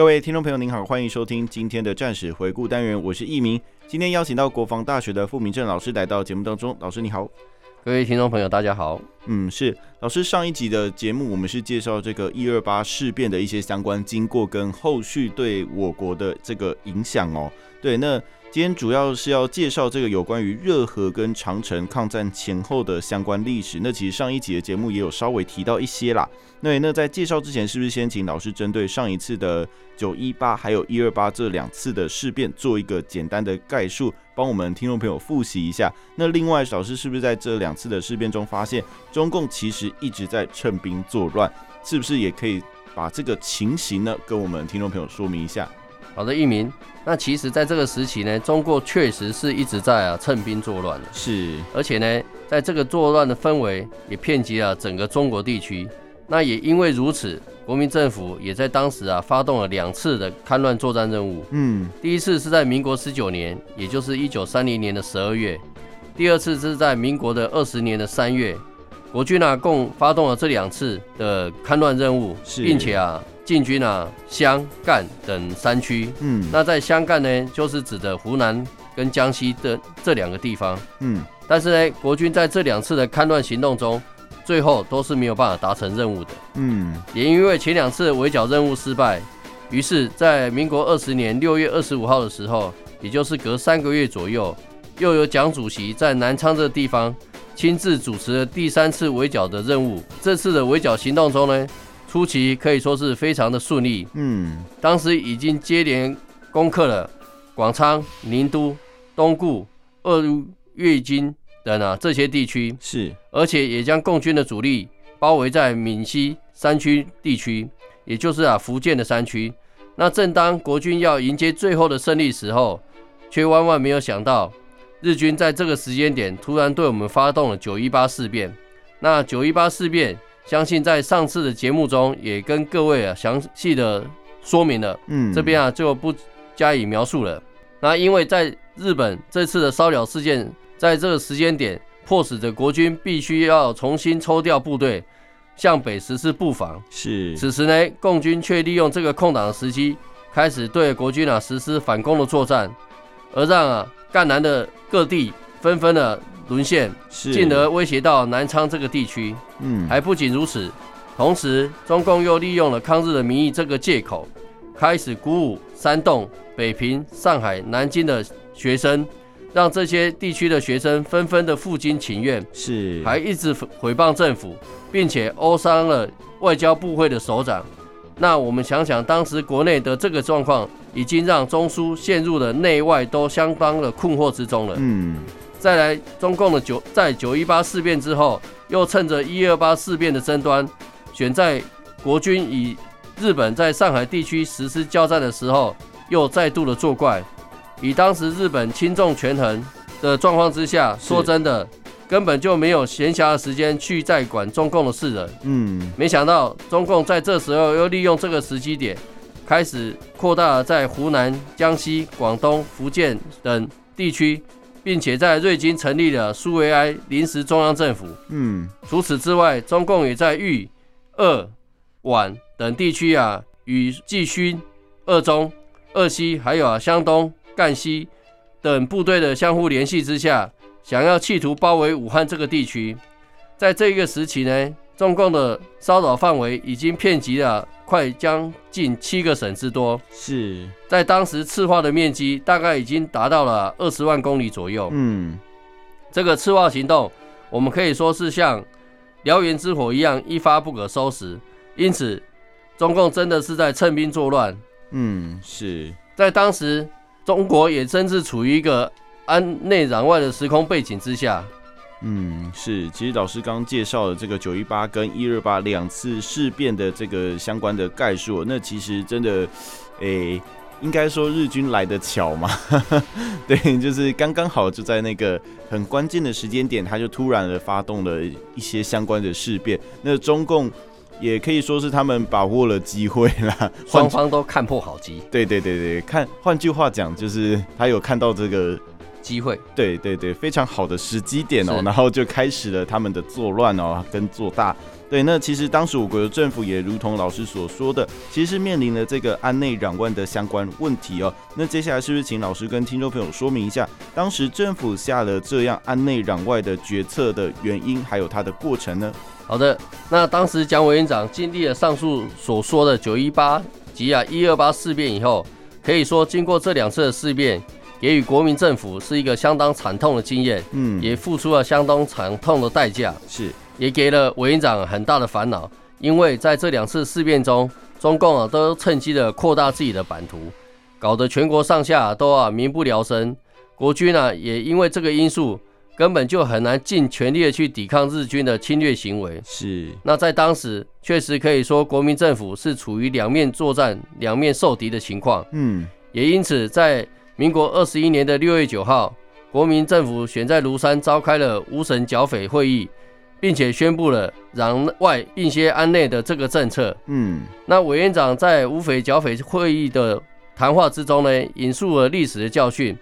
各位听众朋友，您好，欢迎收听今天的战史回顾单元，我是易明。今天邀请到国防大学的傅明正老师来到节目当中，老师你好。各位听众朋友，大家好。嗯，是老师，上一集的节目我们是介绍这个一二八事变的一些相关经过跟后续对我国的这个影响哦。对，那。今天主要是要介绍这个有关于热河跟长城抗战前后的相关历史。那其实上一集的节目也有稍微提到一些啦。那那在介绍之前，是不是先请老师针对上一次的九一八还有一二八这两次的事变做一个简单的概述，帮我们听众朋友复习一下？那另外，老师是不是在这两次的事变中发现中共其实一直在趁兵作乱？是不是也可以把这个情形呢跟我们听众朋友说明一下？好的，一鸣。那其实，在这个时期呢，中国确实是一直在啊趁兵作乱。是，而且呢，在这个作乱的氛围也遍及了整个中国地区。那也因为如此，国民政府也在当时啊发动了两次的戡乱作战任务。嗯，第一次是在民国十九年，也就是一九三零年的十二月；第二次是在民国的二十年的三月。国军啊，共发动了这两次的戡乱任务，并且啊。进军啊湘赣等山区，嗯，那在湘赣呢，就是指的湖南跟江西的这两个地方，嗯，但是呢，国军在这两次的戡乱行动中，最后都是没有办法达成任务的，嗯，也因为前两次围剿任务失败，于是，在民国二十年六月二十五号的时候，也就是隔三个月左右，又有蒋主席在南昌这个地方亲自主持了第三次围剿的任务。这次的围剿行动中呢，初期可以说是非常的顺利，嗯，当时已经接连攻克了广昌、宁都、东固、鄂豫粤津等啊这些地区，是，而且也将共军的主力包围在闽西山区地区，也就是啊福建的山区。那正当国军要迎接最后的胜利时候，却万万没有想到，日军在这个时间点突然对我们发动了九一八事变。那九一八事变。相信在上次的节目中也跟各位啊详细的说明了，嗯，这边啊就不加以描述了。那因为在日本这次的烧鸟事件，在这个时间点迫使着国军必须要重新抽调部队向北实施布防。是，此时呢，共军却利用这个空档的时机，开始对国军啊实施反攻的作战，而让啊赣南的各地纷纷的。沦陷，进而威胁到南昌这个地区。嗯，还不仅如此，同时中共又利用了抗日的名义这个借口，开始鼓舞煽动、北平、上海、南京的学生，让这些地区的学生纷纷的负荆请愿。是，还一直诽谤政府，并且殴伤了外交部会的首长。那我们想想，当时国内的这个状况，已经让中苏陷入了内外都相当的困惑之中了。嗯。再来，中共的九在九一八事变之后，又趁着一二八事变的争端，选在国军与日本在上海地区实施交战的时候，又再度的作怪。以当时日本轻重权衡的状况之下，说真的，根本就没有闲暇的时间去再管中共的事了。嗯，没想到中共在这时候又利用这个时机点，开始扩大了在湖南、江西、广东、福建等地区。并且在瑞金成立了苏维埃临时中央政府。嗯，除此之外，中共也在豫、鄂、皖等地区啊，与冀勋、鄂中、鄂西，还有啊湘东、赣西等部队的相互联系之下，想要企图包围武汉这个地区。在这一个时期呢，中共的骚扰范围已经遍及了。快将近七个省之多，是在当时赤化的面积大概已经达到了二十万公里左右。嗯，这个赤化行动，我们可以说是像燎原之火一样一发不可收拾。因此，中共真的是在趁兵作乱。嗯，是在当时，中国也真是处于一个安内攘外的时空背景之下。嗯，是，其实老师刚介绍了这个九一八跟一二八两次事变的这个相关的概述，那其实真的，诶、欸，应该说日军来的巧嘛，对，就是刚刚好就在那个很关键的时间点，他就突然的发动了一些相关的事变，那中共。也可以说是他们把握了机会啦，双方都看破好机。对对对对，看，换句话讲，就是他有看到这个机会。对对对，非常好的时机点哦，然后就开始了他们的作乱哦，跟做大。对，那其实当时我国的政府也如同老师所说的，其实是面临了这个安内攘外的相关问题哦。那接下来是不是请老师跟听众朋友说明一下，当时政府下了这样安内攘外的决策的原因，还有它的过程呢？好的，那当时蒋委员长经历了上述所说的九一八及啊一二八事变以后，可以说经过这两次的事变，给予国民政府是一个相当惨痛的经验，嗯，也付出了相当惨痛的代价，是，也给了委员长很大的烦恼，因为在这两次事变中，中共啊都趁机的扩大自己的版图，搞得全国上下都啊民不聊生，国军呢也因为这个因素。根本就很难尽全力的去抵抗日军的侵略行为。是，那在当时确实可以说，国民政府是处于两面作战、两面受敌的情况。嗯，也因此，在民国二十一年的六月九号，国民政府选在庐山召开了五省剿匪会议，并且宣布了攘外并先安内的这个政策。嗯，那委员长在五匪剿匪会议的谈话之中呢，引述了历史的教训，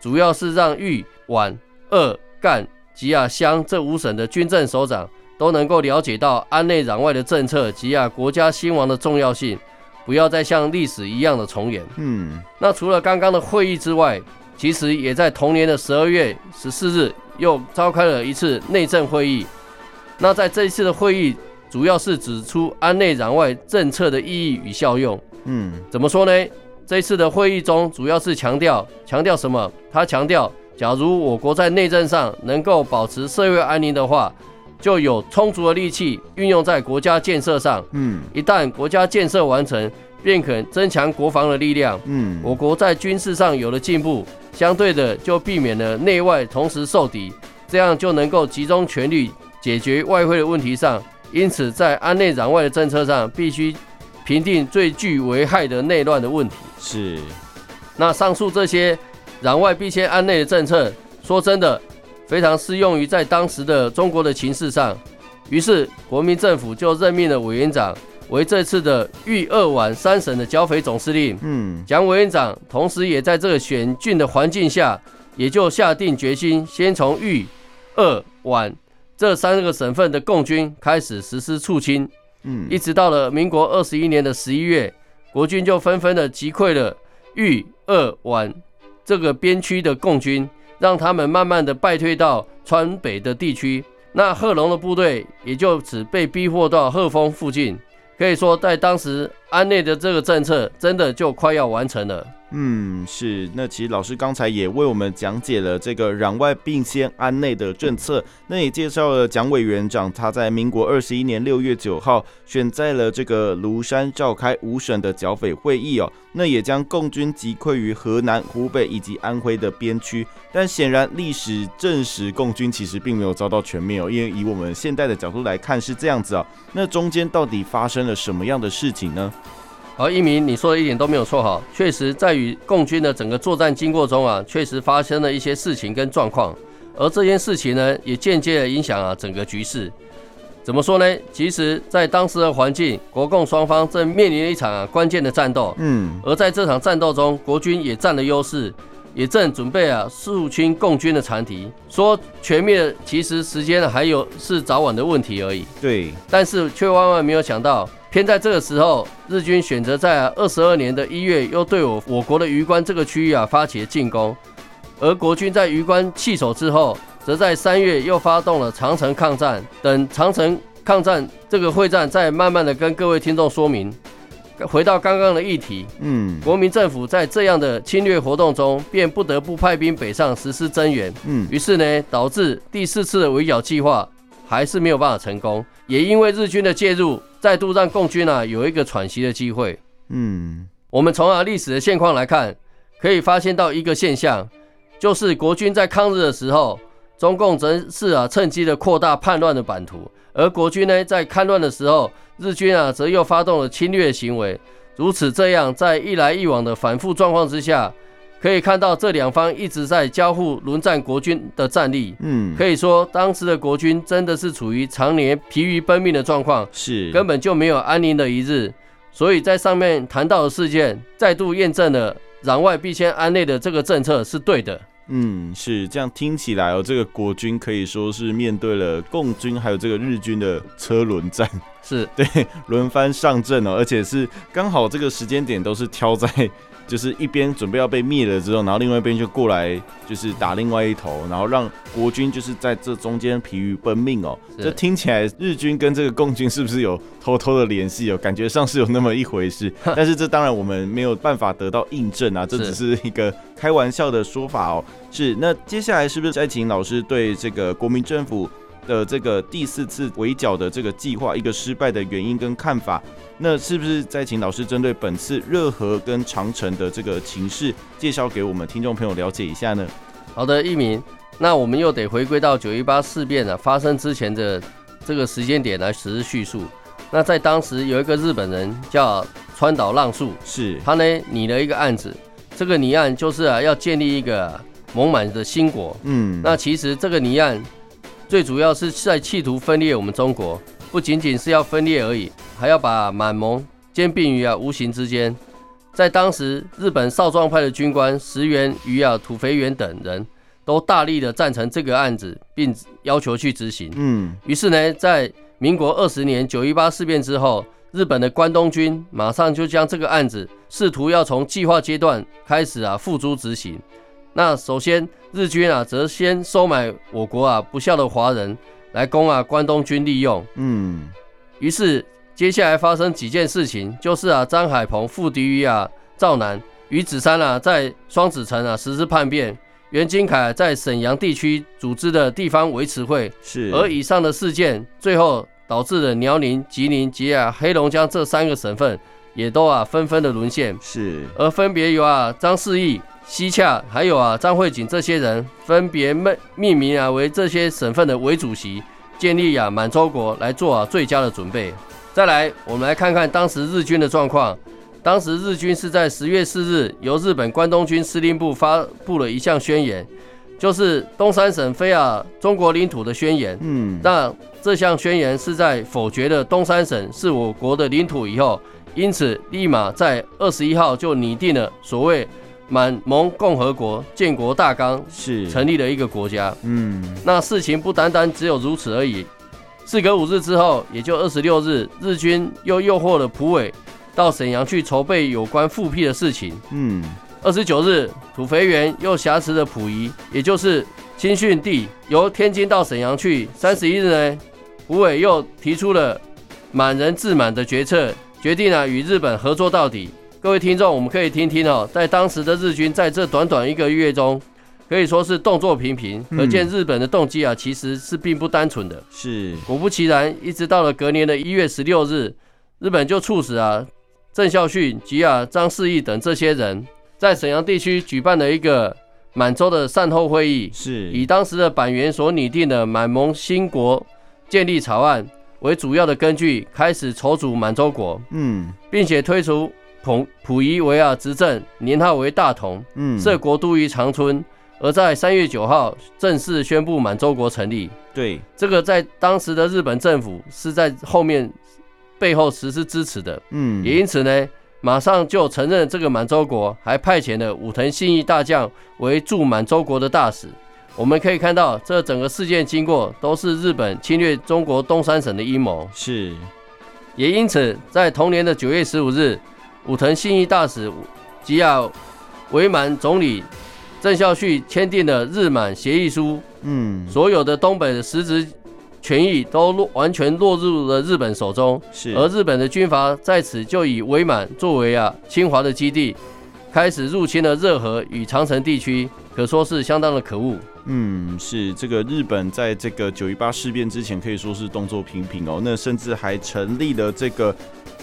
主要是让豫皖鄂。赣吉啊湘这五省的军政首长都能够了解到安内攘外的政策及啊国家兴亡的重要性，不要再像历史一样的重演。嗯，那除了刚刚的会议之外，其实也在同年的十二月十四日又召开了一次内政会议。那在这一次的会议，主要是指出安内攘外政策的意义与效用。嗯，怎么说呢？这一次的会议中，主要是强调强调什么？他强调。假如我国在内政上能够保持社会安宁的话，就有充足的力气运用在国家建设上。嗯，一旦国家建设完成，便可增强国防的力量。嗯，我国在军事上有了进步，相对的就避免了内外同时受敌，这样就能够集中全力解决外汇的问题上。因此，在安内攘外的政策上，必须评定最具危害的内乱的问题。是，那上述这些。攘外必先安内的政策，说真的，非常适用于在当时的中国的情势上。于是，国民政府就任命了委员长为这次的豫鄂皖三省的剿匪总司令。嗯，蒋委员长同时也在这个险峻的环境下，也就下定决心，先从豫、鄂、皖这三个省份的共军开始实施促清。嗯，一直到了民国二十一年的十一月，国军就纷纷的击溃了豫、鄂、皖。这个边区的共军，让他们慢慢的败退到川北的地区，那贺龙的部队也就此被逼迫到贺丰附近。可以说，在当时安内的这个政策，真的就快要完成了。嗯，是。那其实老师刚才也为我们讲解了这个攘外并先安内的政策，那也介绍了蒋委员长他在民国二十一年六月九号选在了这个庐山召开五省的剿匪会议哦，那也将共军击溃于河南、湖北以及安徽的边区。但显然历史证实，共军其实并没有遭到全灭哦，因为以我们现代的角度来看是这样子啊。那中间到底发生了什么样的事情呢？而一鸣，你说的一点都没有错哈，确实在与共军的整个作战经过中啊，确实发生了一些事情跟状况，而这件事情呢，也间接的影响啊整个局势。怎么说呢？其实，在当时的环境，国共双方正面临了一场啊关键的战斗，嗯，而在这场战斗中，国军也占了优势，也正准备啊肃清共军的残敌。说全灭，其实时间还有是早晚的问题而已。对，但是却万万没有想到。偏在这个时候，日军选择在二十二年的一月，又对我我国的余关这个区域啊发起了进攻，而国军在余关弃守之后，则在三月又发动了长城抗战。等长城抗战这个会战，再慢慢的跟各位听众说明。回到刚刚的议题，嗯，国民政府在这样的侵略活动中，便不得不派兵北上实施增援，嗯，于是呢，导致第四次的围剿计划还是没有办法成功，也因为日军的介入。再度让共军啊有一个喘息的机会。嗯，我们从啊历史的现况来看，可以发现到一个现象，就是国军在抗日的时候，中共则是啊趁机的扩大叛乱的版图，而国军呢在戡乱的时候，日军啊则又发动了侵略行为。如此这样，在一来一往的反复状况之下，可以看到这两方一直在交互轮战国军的战力。嗯，可以说当时的国军真的是处于常年疲于奔命的状况，是根本就没有安宁的一日。所以在上面谈到的事件，再度验证了攘外必先安内的这个政策是对的。嗯，是这样听起来哦，这个国军可以说是面对了共军还有这个日军的车轮战，是 对轮番上阵哦，而且是刚好这个时间点都是挑在。就是一边准备要被灭了之后，然后另外一边就过来，就是打另外一头，然后让国军就是在这中间疲于奔命哦。这听起来日军跟这个共军是不是有偷偷的联系哦？感觉上是有那么一回事，但是这当然我们没有办法得到印证啊，这只是一个开玩笑的说法哦。是，那接下来是不是再请老师对这个国民政府的这个第四次围剿的这个计划一个失败的原因跟看法？那是不是再请老师针对本次热河跟长城的这个情势，介绍给我们听众朋友了解一下呢？好的，一鸣，那我们又得回归到九一八事变啊发生之前的这个时间点来实施叙述。那在当时有一个日本人叫川岛浪速，是他呢拟了一个案子，这个拟案就是啊要建立一个蒙满的新国。嗯，那其实这个拟案最主要是在企图分裂我们中国。不仅仅是要分裂而已，还要把满蒙兼并于啊无形之间。在当时，日本少壮派的军官石原与啊土肥原等人都大力的赞成这个案子，并要求去执行。嗯，于是呢，在民国二十年九一八事变之后，日本的关东军马上就将这个案子试图要从计划阶段开始啊付诸执行。那首先，日军啊则先收买我国啊不肖的华人。来供啊关东军利用，嗯，于是接下来发生几件事情，就是啊张海鹏复敌于啊赵南，于子山啊在双子城啊实施叛变，袁金凯在沈阳地区组织的地方维持会，是，而以上的事件最后导致了辽宁、吉林及啊黑龙江这三个省份也都啊纷纷的沦陷，是，而分别由啊张世义。西洽还有啊张惠景这些人分别命命名啊为这些省份的伪主席，建立啊满洲国来做啊最佳的准备。再来，我们来看看当时日军的状况。当时日军是在十月四日由日本关东军司令部发布了一项宣言，就是东三省非啊中国领土的宣言。嗯，那这项宣言是在否决了东三省是我国的领土以后，因此立马在二十一号就拟定了所谓。满蒙共和国建国大纲是成立了一个国家，嗯，那事情不单单只有如此而已。事隔五日之后，也就二十六日，日军又诱惑了蒲伟到沈阳去筹备有关复辟的事情，嗯，二十九日，土肥原又挟持了溥仪，也就是亲训帝，由天津到沈阳去。三十一日呢，蒲伟又提出了满人自满的决策，决定啊与日本合作到底。各位听众，我们可以听听哦，在当时的日军在这短短一个月中，可以说是动作频频，可见日本的动机啊，其实是并不单纯的。是，果不其然，一直到了隔年的一月十六日，日本就促使啊郑孝胥及啊张世义等这些人，在沈阳地区举办了一个满洲的善后会议，是以当时的板垣所拟定的满蒙新国建立草案为主要的根据，开始筹组满洲国，嗯，并且推出。溥溥仪为啊执政，年号为大同，嗯，设国都于长春，而在三月九号正式宣布满洲国成立。对，这个在当时的日本政府是在后面背后实施支持的，嗯，也因此呢，马上就承认这个满洲国，还派遣了武藤信义大将为驻满洲国的大使。我们可以看到，这整个事件经过都是日本侵略中国东三省的阴谋。是，也因此在同年的九月十五日。武藤信义大使及啊伪满总理郑孝胥签订了日满协议书，嗯，所有的东北的实质权益都落完全落入了日本手中，是。而日本的军阀在此就以伪满作为啊侵华的基地，开始入侵了热河与长城地区，可说是相当的可恶。嗯，是这个日本在这个九一八事变之前可以说是动作频频哦，那甚至还成立了这个。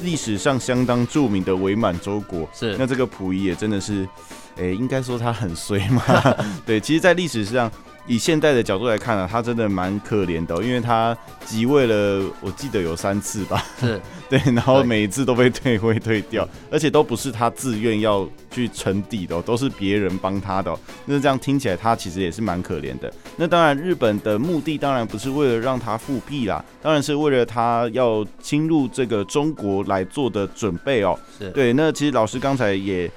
历史上相当著名的伪满洲国，是。那这个溥仪也真的是，诶、欸，应该说他很衰嘛。对，其实，在历史上，以现代的角度来看啊，他真的蛮可怜的，因为他即位了，我记得有三次吧，是 对，然后每一次都被退位退掉，而且都不是他自愿要去称帝的，都是别人帮他的。那这样听起来，他其实也是蛮可怜的。那当然，日本的目的当然不是为了让他复辟啦，当然是为了他要侵入这个中国来做的准备哦。是对，那其实老师刚才也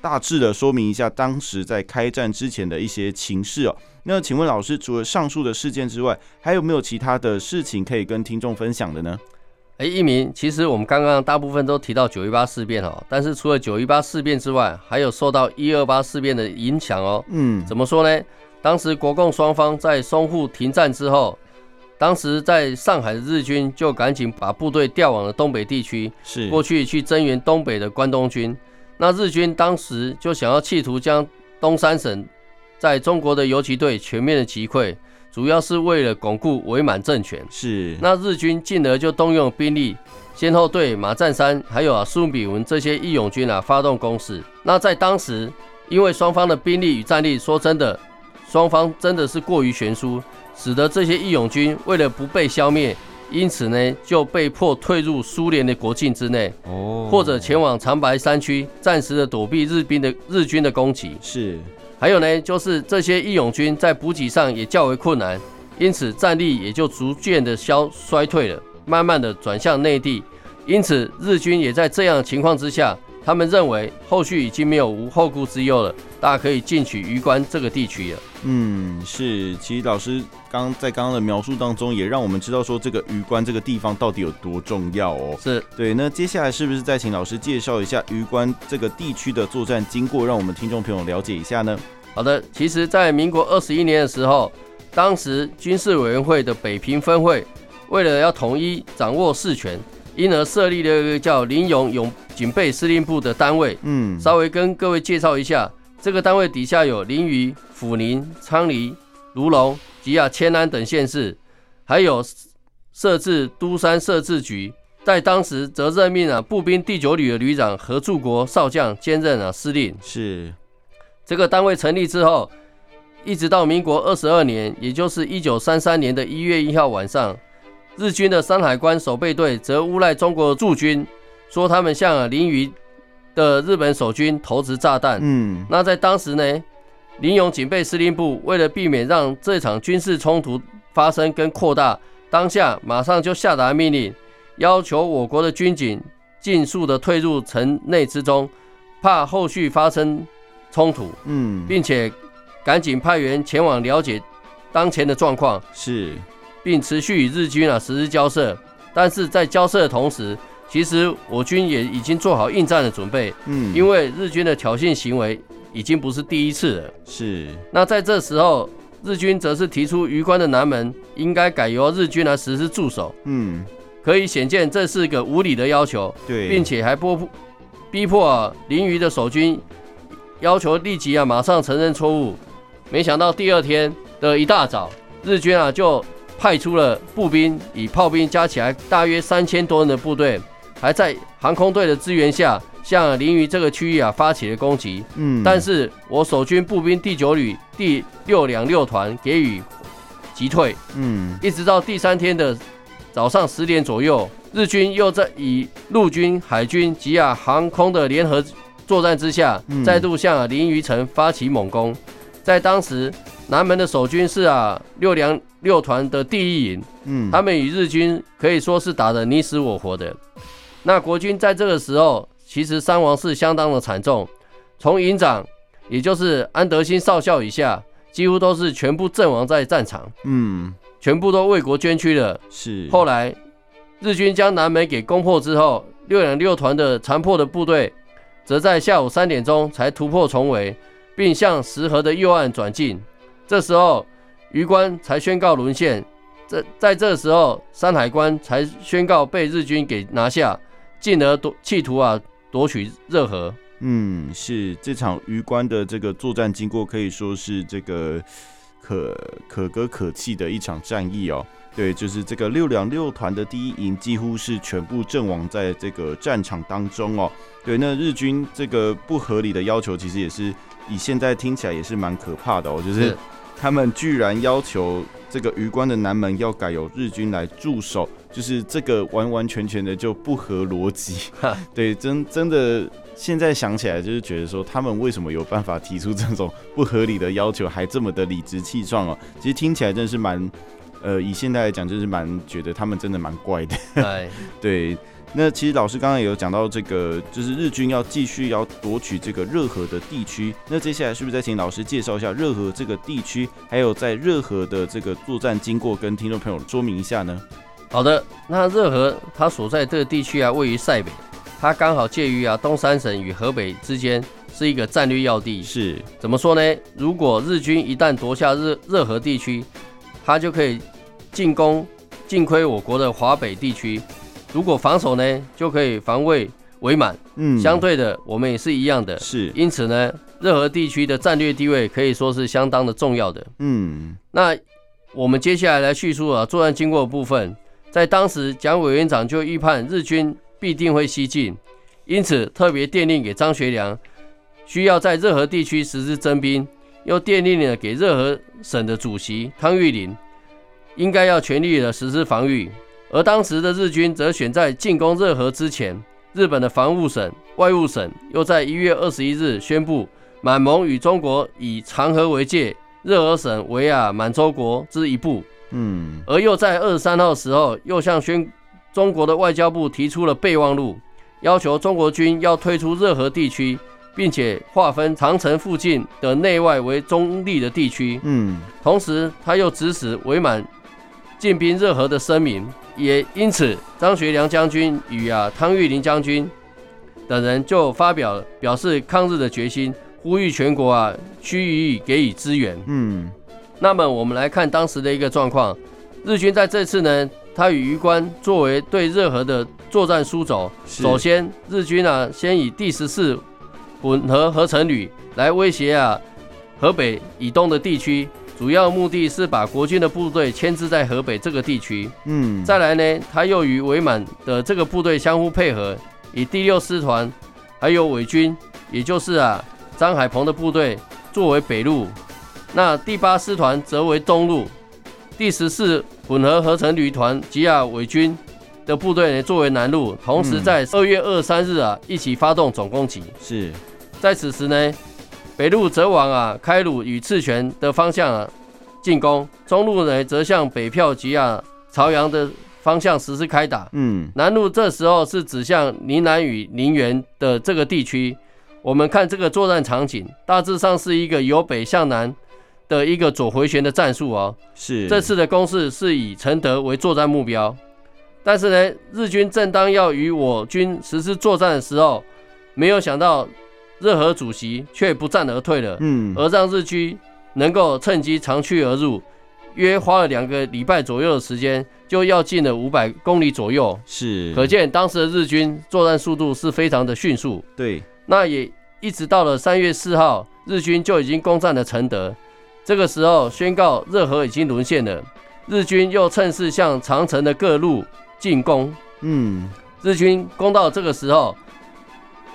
大致的说明一下当时在开战之前的一些情势哦。那请问老师，除了上述的事件之外，还有没有其他的事情可以跟听众分享的呢？哎，一鸣，其实我们刚刚大部分都提到九一八事变哦，但是除了九一八事变之外，还有受到一二八事变的影响哦。嗯，怎么说呢？当时国共双方在淞沪停战之后，当时在上海的日军就赶紧把部队调往了东北地区，是过去去增援东北的关东军。那日军当时就想要企图将东三省在中国的游击队全面的击溃，主要是为了巩固伪满政权。是，那日军进而就动用兵力，先后对马占山还有啊苏炳文这些义勇军啊发动攻势。那在当时，因为双方的兵力与战力，说真的，双方真的是过于悬殊，使得这些义勇军为了不被消灭。因此呢，就被迫退入苏联的国境之内，哦，或者前往长白山区，暂时的躲避日兵的日军的攻击。是，还有呢，就是这些义勇军在补给上也较为困难，因此战力也就逐渐的消衰退了，慢慢的转向内地。因此，日军也在这样的情况之下。他们认为后续已经没有无后顾之忧了，大家可以进取鱼关这个地区了。嗯，是，其实老师刚在刚刚的描述当中，也让我们知道说这个鱼关这个地方到底有多重要哦。是对。那接下来是不是再请老师介绍一下鱼关这个地区的作战经过，让我们听众朋友了解一下呢？好的，其实，在民国二十一年的时候，当时军事委员会的北平分会为了要统一掌握事权。因而设立了一个叫林勇勇警备司令部的单位。嗯，稍微跟各位介绍一下，这个单位底下有林榆、阜宁、昌黎、卢龙吉亚迁安等县市，还有设置都山设置局。在当时则任命啊步兵第九旅的旅长何柱国少将兼任啊司令。是这个单位成立之后，一直到民国二十二年，也就是一九三三年的一月一号晚上。日军的山海关守备队则诬赖中国驻军，说他们向临沂的日本守军投掷炸弹。嗯，那在当时呢，临勇警备司令部为了避免让这场军事冲突发生跟扩大，当下马上就下达命令，要求我国的军警尽速的退入城内之中，怕后续发生冲突。嗯，并且赶紧派员前往了解当前的状况。是。并持续与日军啊实施交涉，但是在交涉的同时，其实我军也已经做好应战的准备。嗯，因为日军的挑衅行为已经不是第一次了。是。那在这时候，日军则是提出榆关的南门应该改由日军来实施驻守。嗯，可以显见这是个无理的要求。对，并且还迫逼迫啊临榆的守军要求立即啊马上承认错误。没想到第二天的一大早，日军啊就。派出了步兵，以炮兵加起来大约三千多人的部队，还在航空队的支援下，向临沂这个区域啊发起了攻击。嗯，但是我守军步兵第九旅第六两六团给予击退。嗯，一直到第三天的早上十点左右，日军又在以陆军、海军及啊航空的联合作战之下，再度向临沂城发起猛攻。在当时，南门的守军是啊六两六团的第一营，嗯，他们与日军可以说是打得你死我活的。那国军在这个时候其实伤亡是相当的惨重，从营长也就是安德兴少校以下，几乎都是全部阵亡在战场，嗯，全部都为国捐躯了。是。后来日军将南门给攻破之后，六两六团的残破的部队，则在下午三点钟才突破重围，并向石河的右岸转进。这时候，鱼关才宣告沦陷。这在这时候，山海关才宣告被日军给拿下，进而夺企图啊夺取热河。嗯，是这场鱼关的这个作战经过，可以说是这个可可歌可泣的一场战役哦。对，就是这个六两六团的第一营几乎是全部阵亡在这个战场当中哦。对，那日军这个不合理的要求，其实也是以现在听起来也是蛮可怕的哦，就是。他们居然要求这个榆关的南门要改由日军来驻守，就是这个完完全全的就不合逻辑。对，真真的现在想起来就是觉得说，他们为什么有办法提出这种不合理的要求，还这么的理直气壮哦？其实听起来真是蛮，呃，以现在来讲就是蛮觉得他们真的蛮怪的。对。那其实老师刚刚也有讲到这个，就是日军要继续要夺取这个热河的地区。那接下来是不是再请老师介绍一下热河这个地区，还有在热河的这个作战经过，跟听众朋友说明一下呢？好的，那热河它所在这个地区啊，位于塞北，它刚好介于啊东三省与河北之间，是一个战略要地。是，怎么说呢？如果日军一旦夺下热热河地区，它就可以进攻进亏我国的华北地区。如果防守呢，就可以防卫伪满。嗯，相对的，我们也是一样的。是，因此呢，热河地区的战略地位可以说是相当的重要的。嗯，那我们接下来来叙述啊作战经过的部分。在当时，蒋委员长就预判日军必定会西进，因此特别电令给张学良，需要在热河地区实施征兵，又电令了给热河省的主席汤玉麟，应该要全力的实施防御。而当时的日军则选在进攻热河之前，日本的防务省、外务省又在一月二十一日宣布，满蒙与中国以长河为界，热河省为啊满洲国之一部。嗯，而又在二十三号时候，又向宣中国的外交部提出了备忘录，要求中国军要退出热河地区，并且划分长城附近的内外为中立的地区。嗯，同时他又指使伪满进兵热河的声明。也因此，张学良将军与啊汤玉麟将军等人就发表表示抗日的决心，呼吁全国啊须予以给予支援。嗯，那么我们来看当时的一个状况，日军在这次呢，他与余关作为对热河的作战枢轴。首先，日军啊先以第十四混合合成旅来威胁啊河北以东的地区。主要目的是把国军的部队牵制在河北这个地区。嗯，再来呢，他又与伪满的这个部队相互配合，以第六师团还有伪军，也就是啊张海鹏的部队作为北路，那第八师团则为东路，第十四混合合成旅团及啊伪军的部队呢作为南路。同时在二月二三日啊一起发动总攻击。是在此时呢。北路则往啊开鲁与赤泉的方向啊进攻，中路呢则向北票及啊朝阳的方向实施开打。嗯，南路这时候是指向宁南与宁园的这个地区。我们看这个作战场景，大致上是一个由北向南的一个左回旋的战术哦。是，这次的攻势是以承德为作战目标，但是呢，日军正当要与我军实施作战的时候，没有想到。热河主席却不战而退了，嗯，而让日军能够趁机长驱而入，约花了两个礼拜左右的时间，就要进了五百公里左右，是，可见当时的日军作战速度是非常的迅速。对，那也一直到了三月四号，日军就已经攻占了承德，这个时候宣告热河已经沦陷了，日军又趁势向长城的各路进攻，嗯，日军攻到这个时候。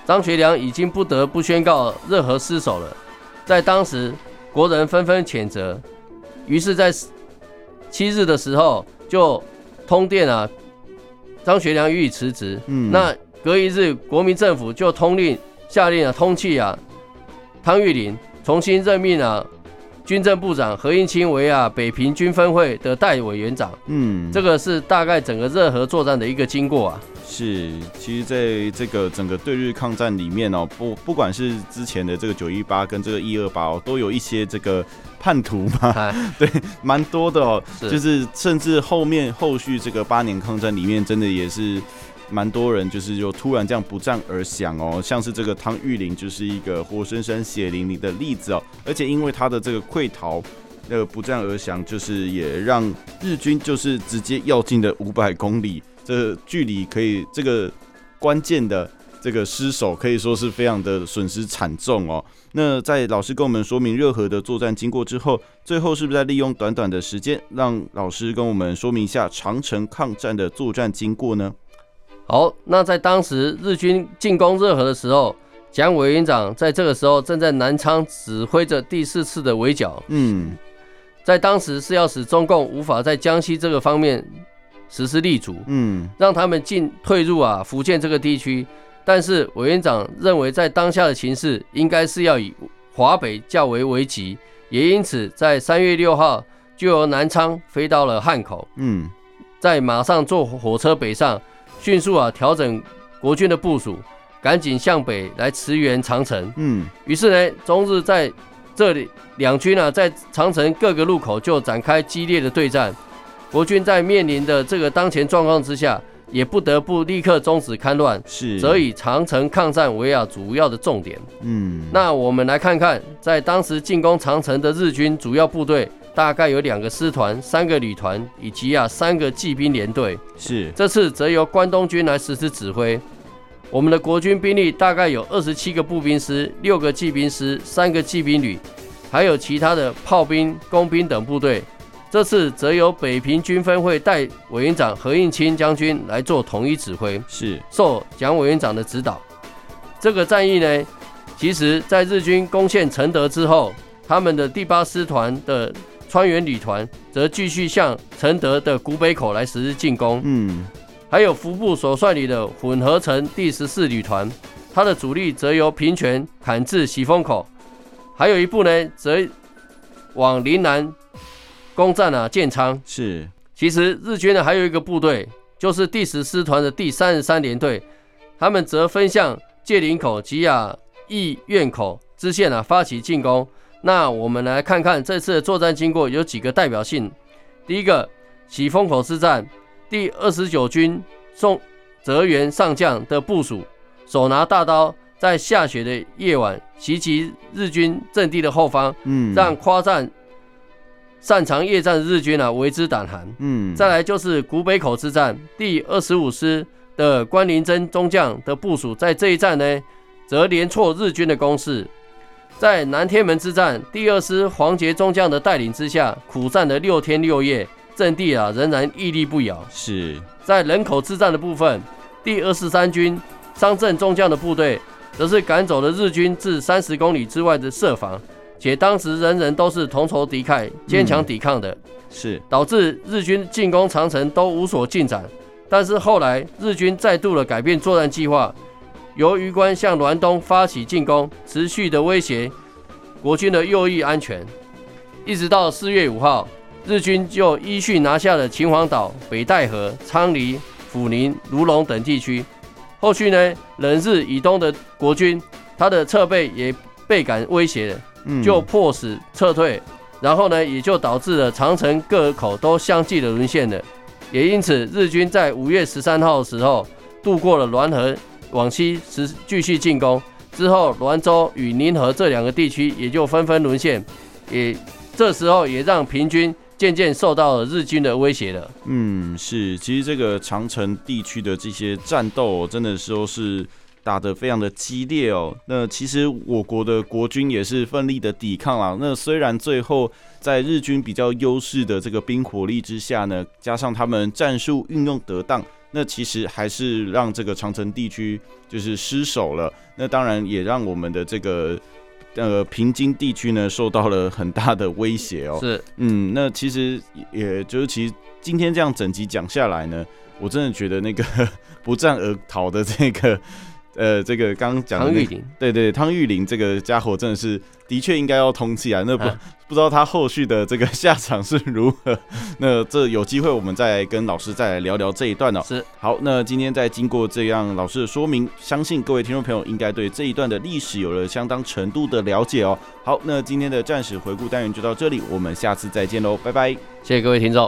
张学良已经不得不宣告任何失守了，在当时，国人纷纷谴责，于是，在七日的时候就通电啊，张学良予以辞职。嗯，那隔一日，国民政府就通令下令啊，通缉啊汤玉麟，重新任命啊军政部长何应钦为啊北平军分会的代委员长。嗯，这个是大概整个热河作战的一个经过啊。是，其实在这个整个对日抗战里面哦，不不管是之前的这个九一八跟这个一二八哦，都有一些这个叛徒嘛，对，蛮多的哦，是。就是甚至后面后续这个八年抗战里面，真的也是蛮多人就是就突然这样不战而降哦，像是这个汤玉麟就是一个活生生血淋淋的例子哦，而且因为他的这个溃逃，那个不战而降，就是也让日军就是直接要进了五百公里。这距离可以，这个关键的这个失守可以说是非常的损失惨重哦。那在老师跟我们说明热河的作战经过之后，最后是不是在利用短短的时间，让老师跟我们说明一下长城抗战的作战经过呢？好，那在当时日军进攻热河的时候，蒋委员长在这个时候正在南昌指挥着第四次的围剿。嗯，在当时是要使中共无法在江西这个方面实施立足，嗯，让他们进退入啊福建这个地区。但是委员长认为，在当下的形势，应该是要以华北较为危急，也因此在三月六号就由南昌飞到了汉口，嗯，再马上坐火车北上，迅速啊调整国军的部署，赶紧向北来驰援长城。嗯，于是呢，中日在这里两军啊在长城各个路口就展开激烈的对战。国军在面临的这个当前状况之下，也不得不立刻终止戡乱，是，则以长城抗战为啊主要的重点。嗯，那我们来看看，在当时进攻长城的日军主要部队，大概有两个师团、三个旅团以及啊三个骑兵连队。是，这次则由关东军来实施指挥。我们的国军兵力大概有二十七个步兵师、六个骑兵师、三个骑兵旅，还有其他的炮兵、工兵等部队。这次则由北平军分会代委员长何应钦将军来做统一指挥，是受蒋委员长的指导。这个战役呢，其实在日军攻陷承德之后，他们的第八师团的川原旅团则继续向承德的古北口来实施进攻。嗯，还有服部所率领的混合成第十四旅团，它的主力则由平泉砍至喜峰口，还有一部呢，则往临南。攻占了建昌。是，其实日军呢还有一个部队，就是第十师团的第三十三联队，他们则分向界岭口及啊义院口支线啊发起进攻。那我们来看看这次的作战经过有几个代表性。第一个，喜峰口之战，第二十九军宋泽元上将的部署，手拿大刀，在下雪的夜晚袭击日军阵地的后方，嗯，让夸战。擅长夜战的日军啊，为之胆寒。嗯，再来就是古北口之战，第二十五师的关麟征中将的部署，在这一战呢，则连挫日军的攻势。在南天门之战，第二师黄杰中将的带领之下，苦战了六天六夜，阵地啊仍然屹立不摇。是。在人口之战的部分，第二十三军张震中将的部队，则是。赶走了日军至三十公里之外的设防。且当时人人都是同仇敌忾、坚强抵抗的，嗯、是。导致日军进攻长城都无所进展。但是后来日军再度的改变作战计划，由榆关向滦东发起进攻，持续的威胁国军的右翼安全。一直到四月五号，日军就依序拿下了秦皇岛、北戴河、昌黎、抚宁、卢龙等地区。后续呢，冷日以东的国军，他的侧背也倍感威胁。就迫使撤退，然后呢，也就导致了长城各口都相继的沦陷了。也因此，日军在五月十三号的时候渡过了滦河，往西持继续进攻。之后，栾州与宁河这两个地区也就纷纷沦陷。也这时候也让平军渐渐受到了日军的威胁了。嗯，是，其实这个长城地区的这些战斗，真的说是。打得非常的激烈哦，那其实我国的国军也是奋力的抵抗啦。那虽然最后在日军比较优势的这个兵火力之下呢，加上他们战术运用得当，那其实还是让这个长城地区就是失守了。那当然也让我们的这个呃平津地区呢受到了很大的威胁哦。是，嗯，那其实也就是其实今天这样整集讲下来呢，我真的觉得那个 不战而逃的这个。呃，这个刚刚讲的那个，对对，汤玉麟这个家伙真的是的确应该要通气啊。那不不知道他后续的这个下场是如何？那这有机会我们再跟老师再来聊聊这一段哦。是，好，那今天在经过这样老师的说明，相信各位听众朋友应该对这一段的历史有了相当程度的了解哦。好，那今天的战史回顾单元就到这里，我们下次再见喽，拜拜，谢谢各位听众。